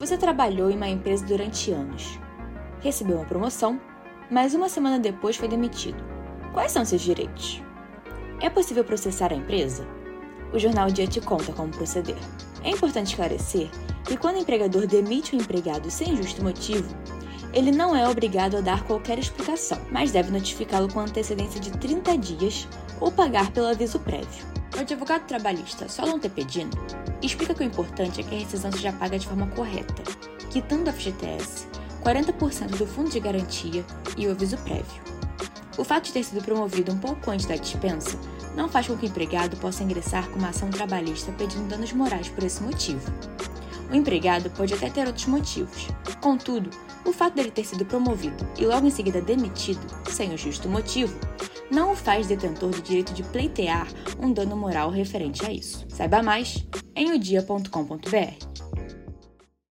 Você trabalhou em uma empresa durante anos. Recebeu uma promoção, mas uma semana depois foi demitido. Quais são seus direitos? É possível processar a empresa? O Jornal Dia te conta como proceder. É importante esclarecer que quando o empregador demite um empregado sem justo motivo, ele não é obrigado a dar qualquer explicação, mas deve notificá-lo com antecedência de 30 dias ou pagar pelo aviso prévio. O advogado trabalhista Solon Tepedino explica que o importante é que a rescisão seja paga de forma correta, quitando a FGTS, 40% do fundo de garantia e o aviso prévio. O fato de ter sido promovido um pouco antes da dispensa não faz com que o empregado possa ingressar com uma ação trabalhista pedindo danos morais por esse motivo. O empregado pode até ter outros motivos. Contudo, o fato dele ter sido promovido e logo em seguida demitido, sem o justo motivo, não o faz detentor do direito de pleitear um dano moral referente a isso. Saiba mais em odia.com.br.